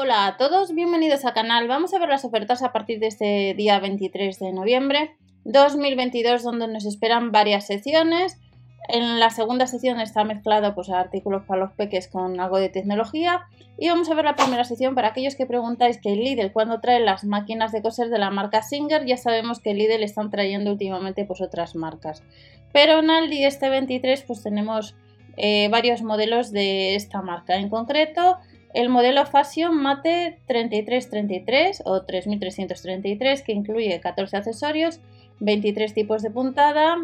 Hola a todos, bienvenidos al canal. Vamos a ver las ofertas a partir de este día 23 de noviembre 2022 donde nos esperan varias secciones. En la segunda sección está mezclado pues, artículos para los peques con algo de tecnología. Y vamos a ver la primera sección para aquellos que preguntáis que Lidl cuando trae las máquinas de coser de la marca Singer. Ya sabemos que Lidl están trayendo últimamente pues, otras marcas. Pero en Aldi este 23 pues tenemos eh, varios modelos de esta marca. En concreto el modelo Fashion Mate 3333 o 3333 que incluye 14 accesorios, 23 tipos de puntada,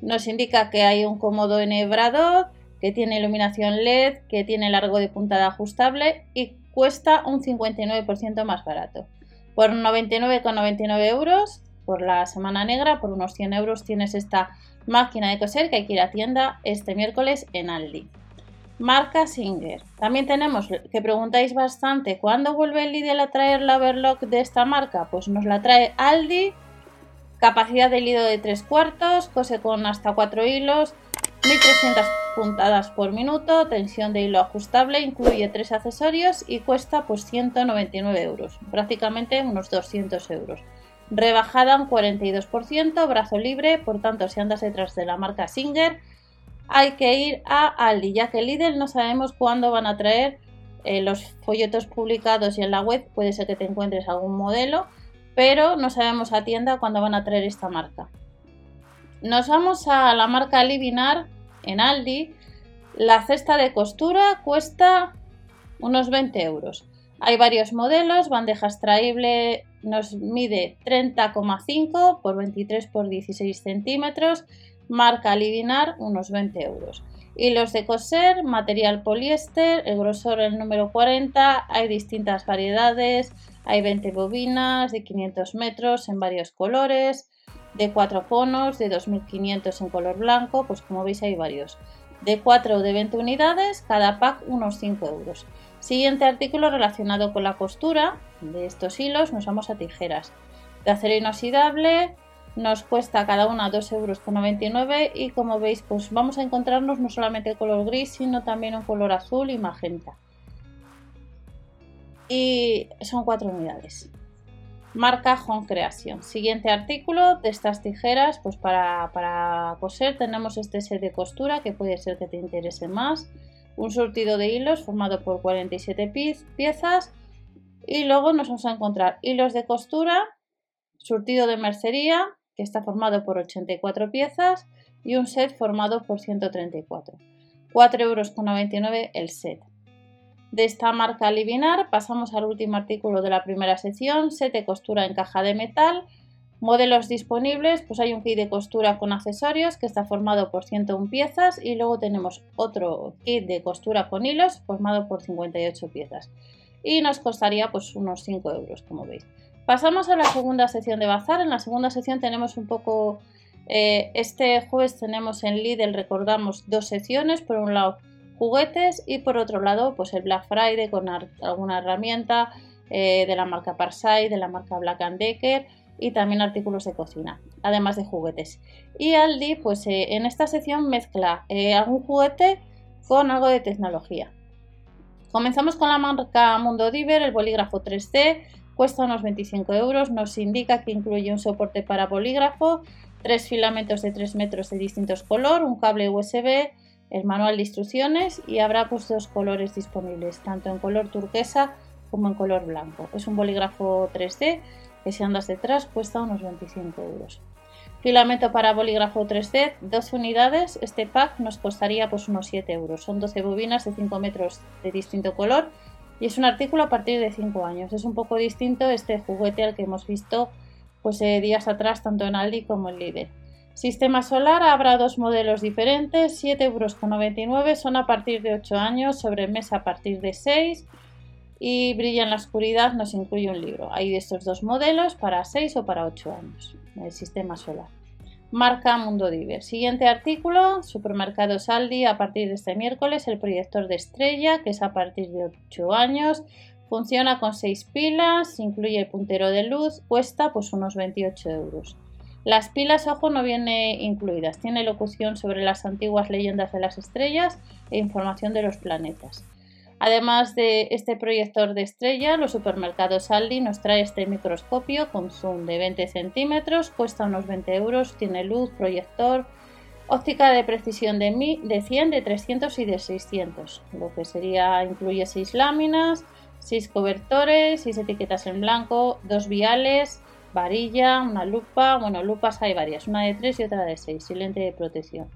nos indica que hay un cómodo enhebrador, que tiene iluminación LED, que tiene largo de puntada ajustable y cuesta un 59% más barato. Por 99,99 euros, por la semana negra, por unos 100 euros tienes esta máquina de coser que hay que ir a tienda este miércoles en Aldi. Marca Singer. También tenemos que preguntáis bastante, ¿cuándo vuelve el Lidl a traer la overlock de esta marca? Pues nos la trae Aldi, capacidad de hilo de 3 cuartos, cose con hasta 4 hilos, 1300 puntadas por minuto, tensión de hilo ajustable, incluye 3 accesorios y cuesta pues 199 euros, prácticamente unos 200 euros. Rebajada un 42%, brazo libre, por tanto si andas detrás de la marca Singer, hay que ir a Aldi, ya que Lidl no sabemos cuándo van a traer eh, los folletos publicados y en la web puede ser que te encuentres algún modelo, pero no sabemos a tienda cuándo van a traer esta marca. Nos vamos a la marca Livinar en Aldi. La cesta de costura cuesta unos 20 euros. Hay varios modelos, bandeja extraíble nos mide 30,5 por 23 por 16 centímetros marca Livinar unos 20 euros. Hilos de coser, material poliéster, el grosor el número 40, hay distintas variedades, hay 20 bobinas de 500 metros en varios colores, de 4 conos, de 2500 en color blanco, pues como veis hay varios. De 4 o de 20 unidades, cada pack unos 5 euros. Siguiente artículo relacionado con la costura de estos hilos, nos vamos a tijeras. De acero inoxidable, nos cuesta cada una 2,99 euros y como veis pues vamos a encontrarnos no solamente el color gris sino también un color azul y magenta. Y son cuatro unidades. Marca Home Creation. Siguiente artículo de estas tijeras pues para, para coser tenemos este set de costura que puede ser que te interese más. Un surtido de hilos formado por 47 piezas. Y luego nos vamos a encontrar hilos de costura surtido de mercería que está formado por 84 piezas y un set formado por 134. 4,99 euros el set. De esta marca Livinar pasamos al último artículo de la primera sección, set de costura en caja de metal. Modelos disponibles, pues hay un kit de costura con accesorios que está formado por 101 piezas y luego tenemos otro kit de costura con hilos formado por 58 piezas y nos costaría pues unos 5 euros como veis. Pasamos a la segunda sección de bazar. En la segunda sección tenemos un poco... Eh, este jueves tenemos en Lidl, recordamos, dos secciones. Por un lado, juguetes y por otro lado, pues el Black Friday con alguna herramienta eh, de la marca Parsai, de la marca Black Decker y también artículos de cocina, además de juguetes. Y Aldi, pues eh, en esta sección mezcla algún juguete con algo de tecnología. Comenzamos con la marca Mundo Diver, el bolígrafo 3D, cuesta unos 25 euros, nos indica que incluye un soporte para bolígrafo, tres filamentos de 3 metros de distintos color, un cable USB, el manual de instrucciones y habrá pues dos colores disponibles, tanto en color turquesa como en color blanco. Es un bolígrafo 3D que si andas detrás cuesta unos 25 euros. Filamento para bolígrafo 3D, 12 unidades. Este pack nos costaría pues unos 7 euros. Son 12 bobinas de 5 metros de distinto color y es un artículo a partir de 5 años. Es un poco distinto este juguete al que hemos visto pues, eh, días atrás tanto en Aldi como en Lidl. Sistema solar habrá dos modelos diferentes, 7,99 euros son a partir de 8 años, sobremesa a partir de 6 y brilla en la oscuridad nos incluye un libro. Hay de estos dos modelos para 6 o para 8 años, el sistema solar. Marca Mundo Diver. Siguiente artículo, Supermercado Saldi a partir de este miércoles, el proyector de estrella, que es a partir de 8 años. Funciona con 6 pilas, incluye el puntero de luz, cuesta pues unos 28 euros. Las pilas, ojo, no vienen incluidas. Tiene locución sobre las antiguas leyendas de las estrellas e información de los planetas. Además de este proyector de estrella, los supermercados Aldi nos trae este microscopio con zoom de 20 centímetros, cuesta unos 20 euros, tiene luz, proyector, óptica de precisión de, de 100, de 300 y de 600, lo que sería, incluye 6 láminas, 6 cobertores, 6 etiquetas en blanco, 2 viales, varilla, una lupa, bueno, lupas hay varias, una de 3 y otra de 6, y lente de protección.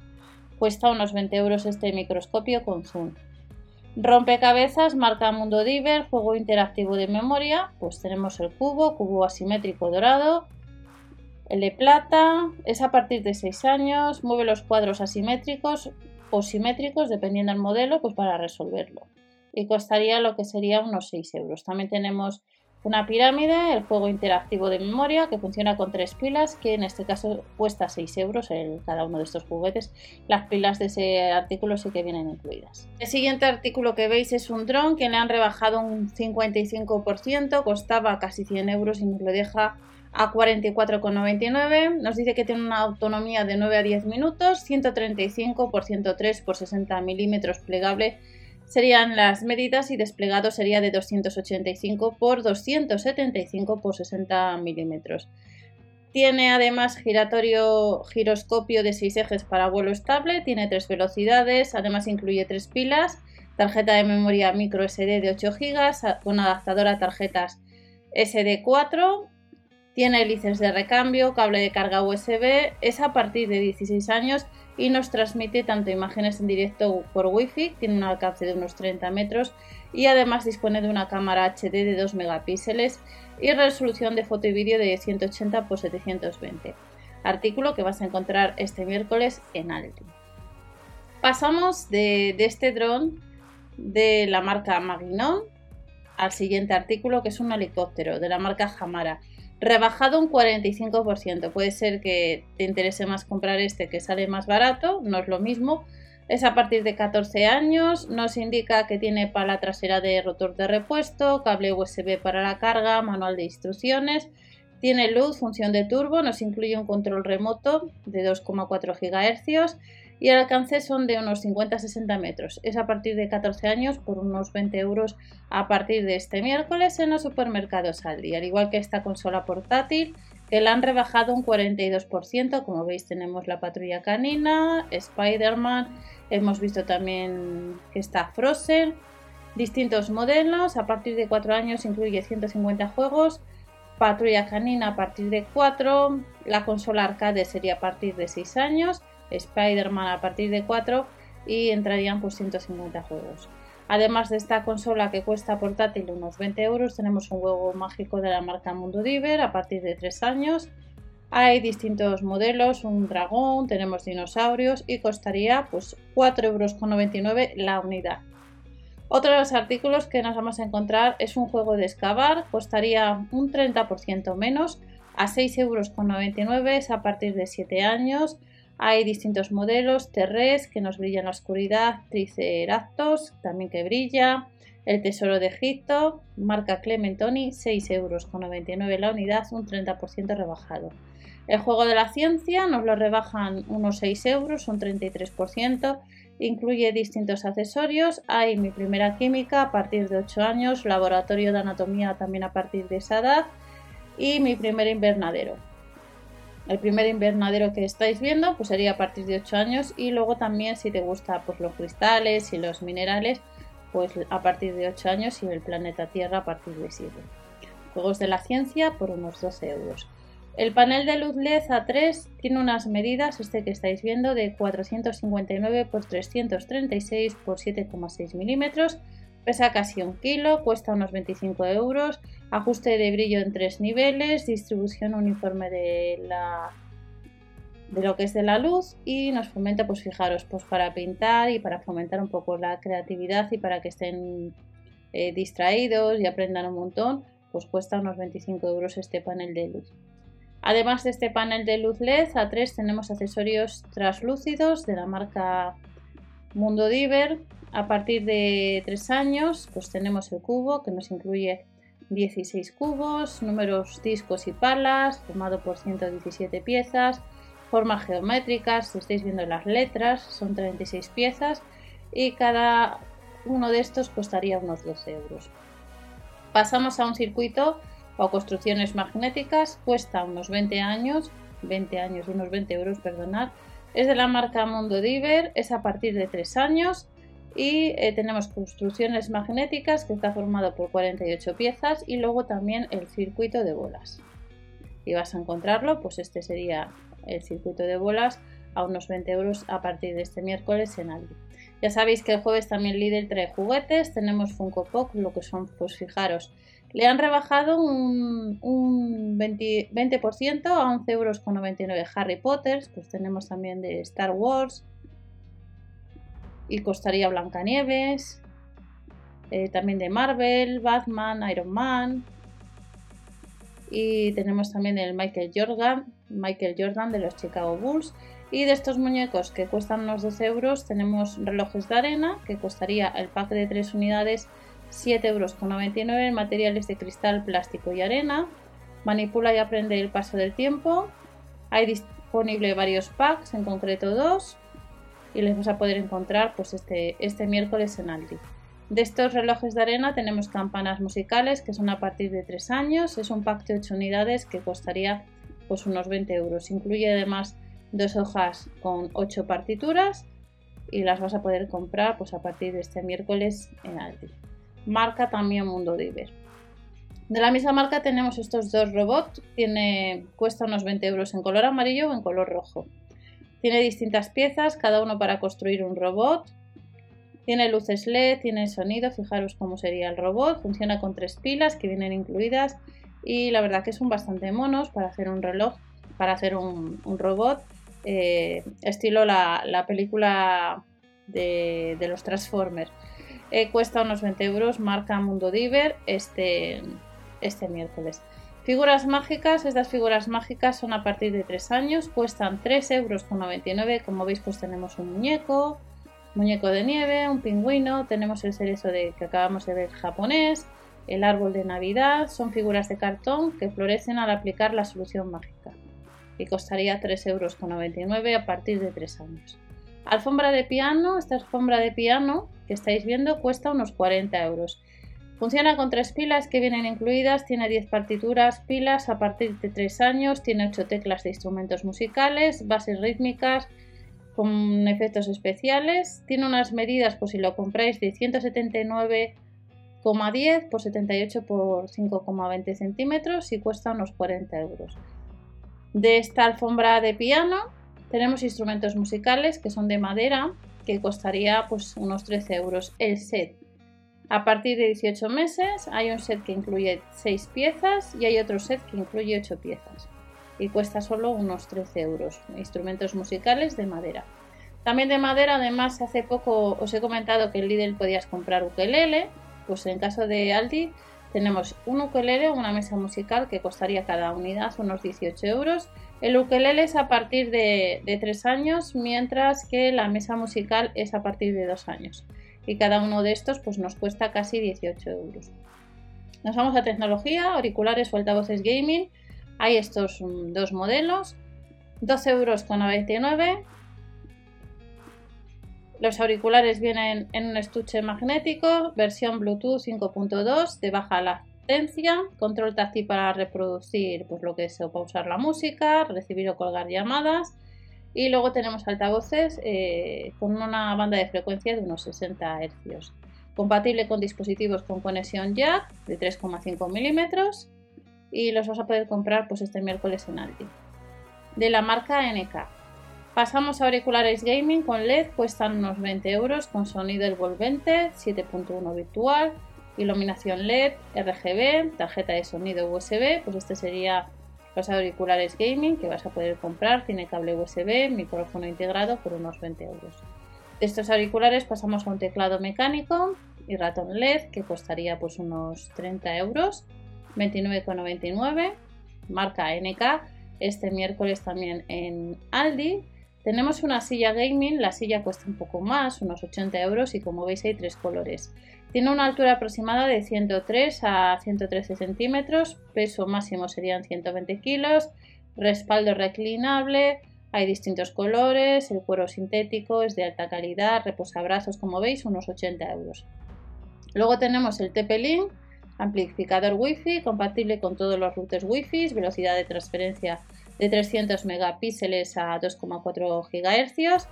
Cuesta unos 20 euros este microscopio con zoom. Rompecabezas, marca Mundo Diver, juego interactivo de memoria, pues tenemos el cubo, cubo asimétrico dorado, el de plata, es a partir de 6 años, mueve los cuadros asimétricos o simétricos, dependiendo del modelo, pues para resolverlo. Y costaría lo que sería unos 6 euros. También tenemos una pirámide, el juego interactivo de memoria que funciona con tres pilas, que en este caso cuesta 6 euros cada uno de estos juguetes. Las pilas de ese artículo sí que vienen incluidas. El siguiente artículo que veis es un dron que le han rebajado un 55%, costaba casi 100 euros y nos lo deja a 44,99. Nos dice que tiene una autonomía de 9 a 10 minutos, 135 por 103 por 60 milímetros plegable serían las medidas y desplegado sería de 285 por 275 por 60 milímetros. Tiene además giratorio giroscopio de 6 ejes para vuelo estable, tiene 3 velocidades, además incluye 3 pilas, tarjeta de memoria micro SD de 8 GB, con adaptador a tarjetas SD4, tiene hélices de recambio, cable de carga USB, es a partir de 16 años y nos transmite tanto imágenes en directo por Wi-Fi, tiene un alcance de unos 30 metros y además dispone de una cámara HD de 2 megapíxeles y resolución de foto y vídeo de 180 x 720. Artículo que vas a encontrar este miércoles en Aldi. Pasamos de, este dron de la marca Magnon al siguiente artículo que es un helicóptero de la marca Hamara rebajado un 45%. Puede ser que te interese más comprar este que sale más barato, no es lo mismo. Es a partir de 14 años, nos indica que tiene pala trasera de rotor de repuesto, cable USB para la carga, manual de instrucciones, tiene luz, función de turbo, nos incluye un control remoto de 2,4 GHz y el alcance son de unos 50-60 metros. Es a partir de 14 años por unos 20 euros a partir de este miércoles en los supermercados Aldi. Al igual que esta consola portátil que la han rebajado un 42%. Como veis tenemos la patrulla canina, Spider-Man, hemos visto también que está Frozen. Distintos modelos, a partir de 4 años incluye 150 juegos, Patrulla Canina a partir de 4, la consola arcade sería a partir de 6 años Spider-Man a partir de 4 y entrarían por 150 juegos. Además de esta consola que cuesta portátil unos 20 euros, tenemos un juego mágico de la marca Mundo Diver a partir de 3 años. Hay distintos modelos, un dragón, tenemos dinosaurios y costaría pues 4,99 euros la unidad. Otro de los artículos que nos vamos a encontrar es un juego de excavar, costaría un 30% menos, a 6,99 euros a partir de 7 años. Hay distintos modelos, Terres, que nos brilla en la oscuridad, Triceratops, también que brilla, el Tesoro de Egipto, marca Clementoni, 6,99 euros la unidad, un 30% rebajado. El juego de la ciencia nos lo rebajan unos 6 euros, un 33%, incluye distintos accesorios, hay mi primera química a partir de 8 años, laboratorio de anatomía también a partir de esa edad y mi primer invernadero. El primer invernadero que estáis viendo pues sería a partir de 8 años y luego también si te gusta pues, los cristales y los minerales pues a partir de 8 años y el planeta Tierra a partir de 7. Juegos de la ciencia por unos 12 euros. El panel de luz LED A3 tiene unas medidas, este que estáis viendo, de 459 x 336 x 7,6 milímetros Pesa casi un kilo, cuesta unos 25 euros, ajuste de brillo en tres niveles, distribución uniforme de la de lo que es de la luz y nos fomenta, pues fijaros, pues para pintar y para fomentar un poco la creatividad y para que estén eh, distraídos y aprendan un montón, pues cuesta unos 25 euros este panel de luz. Además de este panel de luz LED, A3 tenemos accesorios translúcidos de la marca Mundo Diver a partir de 3 años, pues tenemos el cubo que nos incluye 16 cubos, números, discos y palas, formado por 117 piezas, formas geométricas, si estáis viendo las letras, son 36 piezas y cada uno de estos costaría unos 12 euros. Pasamos a un circuito o construcciones magnéticas, cuesta unos 20 años, 20 años, unos 20 euros, perdonad. Es de la marca Mundo Diver, es a partir de 3 años y eh, tenemos construcciones magnéticas que está formado por 48 piezas y luego también el circuito de bolas. Y vas a encontrarlo, pues este sería el circuito de bolas a unos 20 euros a partir de este miércoles en Aldi. Ya sabéis que el jueves también Lidl trae juguetes, tenemos Funko Pop, lo que son, pues fijaros, le han rebajado un, 20%, 20%, a 11,99 euros Harry Potter, pues tenemos también de Star Wars y costaría Blancanieves, eh, también de Marvel, Batman, Iron Man y tenemos también el Michael Jordan, Michael Jordan de los Chicago Bulls y de estos muñecos que cuestan unos 12 euros tenemos relojes de arena que costaría el pack de 3 unidades 7,99 euros en materiales de cristal, plástico y arena. Manipula y aprende el paso del tiempo. Hay disponible varios packs, en concreto dos. Y les vas a poder encontrar pues, este, este miércoles en Aldi. De estos relojes de arena tenemos campanas musicales que son a partir de 3 años. Es un pack de 8 unidades que costaría pues, unos 20 euros. Incluye además dos hojas con 8 partituras y las vas a poder comprar pues, a partir de este miércoles en Aldi. Marca también Mundo Diver. De la misma marca tenemos estos dos robots. Tiene, cuesta unos 20 euros en color amarillo o en color rojo. Tiene distintas piezas, cada uno para construir un robot. Tiene luces LED, tiene sonido, fijaros cómo sería el robot. Funciona con tres pilas que vienen incluidas y la verdad que son bastante monos para hacer un reloj, para hacer un, robot. Eh, estilo la, película de, los Transformers. Eh, cuesta unos 20 euros, marca Mundo Diver este, este miércoles. Figuras mágicas, estas figuras mágicas son a partir de 3 años, cuestan 3,99 euros. Como veis, pues tenemos un muñeco, muñeco de nieve, un pingüino, tenemos el cerezo de, que acabamos de ver japonés, el árbol de Navidad, son figuras de cartón que florecen al aplicar la solución mágica y costaría 3,99 euros a partir de 3 años. Alfombra de piano, esta alfombra de piano que estáis viendo cuesta unos 40 euros. Funciona con tres pilas que vienen incluidas, tiene 10 partituras, pilas a partir de 3 años, tiene 8 teclas de instrumentos musicales, bases rítmicas con efectos especiales, tiene unas medidas, por si lo compráis, de 179,10 por 78 por 5,20 centímetros y cuesta unos 40 euros. De esta alfombra de piano tenemos instrumentos musicales que son de madera, que costaría pues unos 13 euros el set. A partir de 18 meses hay un set que incluye 6 piezas y hay otro set que incluye 8 piezas y cuesta solo unos 13 euros. Instrumentos musicales de madera. También de madera, además, hace poco os he comentado que en Lidl podías comprar ukelele, pues en caso de Aldi tenemos un ukelele o una mesa musical que costaría cada unidad unos 18 euros el ukelele es a partir de, 3 años, mientras que la mesa musical es a partir de 2 años. Y cada uno de estos pues, nos cuesta casi 18 euros. Nos vamos a tecnología, auriculares altavoces gaming. Hay estos mm, dos modelos. 12,99 euros. Los auriculares vienen en un estuche magnético, versión Bluetooth 5.2 de baja control táctil para reproducir pues, lo que es o pausar la música, recibir o colgar llamadas. Y luego tenemos altavoces eh, con una banda de frecuencia de unos 60 Hz. Compatible con dispositivos con conexión jack de 3,5 milímetros. Y los vas a poder comprar pues, este miércoles en Aldi. De la marca NK. Pasamos a auriculares gaming con LED, cuestan unos 20 euros con sonido envolvente, 7.1 virtual, iluminación LED, RGB, tarjeta de sonido USB, pues este sería los auriculares gaming que vas a poder comprar, tiene cable USB, micrófono integrado por unos 20 euros. De estos auriculares pasamos a un teclado mecánico y ratón LED que costaría pues unos 30 euros, 29,99, marca NK, este miércoles también en Aldi. Tenemos una silla gaming, la silla cuesta un poco más, unos 80 euros y como veis hay tres colores. Tiene una altura aproximada de 103 a 113 centímetros, peso máximo serían 120 kilos, respaldo reclinable, Hay distintos colores, el cuero sintético es de alta calidad, reposabrazos como veis, unos 80 euros. Luego tenemos el TP-Link, amplificador Wi-Fi, compatible con todos los routers Wi-Fi, velocidad de transferencia de 300 megapíxeles a 2,4 GHz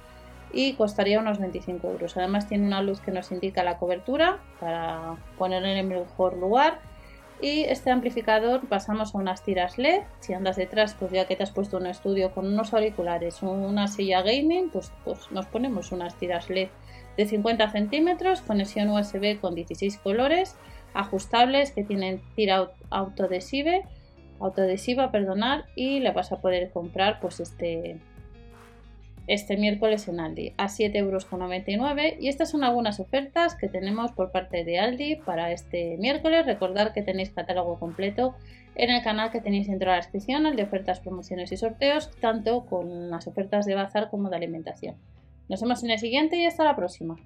y costaría unos 25 euros. Además tiene una luz que nos indica la cobertura para ponerlo en el mejor lugar. Y este amplificador pasamos a unas tiras LED. Si andas detrás, pues ya que te has puesto un estudio con unos auriculares, una silla gaming, pues, pues nos ponemos unas tiras LED de 50 centímetros, conexión USB con 16 colores, ajustables que tienen tira autoadhesiva, autoadhesiva perdonar, y le vas a poder comprar pues este, este miércoles en Aldi a 7,99 euros. Y estas son algunas ofertas que tenemos por parte de Aldi para este miércoles. Recordad que tenéis catálogo completo en el canal que tenéis dentro de la descripción, el de ofertas, promociones y sorteos, tanto con las ofertas de bazar como de alimentación. Nos vemos en el siguiente y hasta la próxima.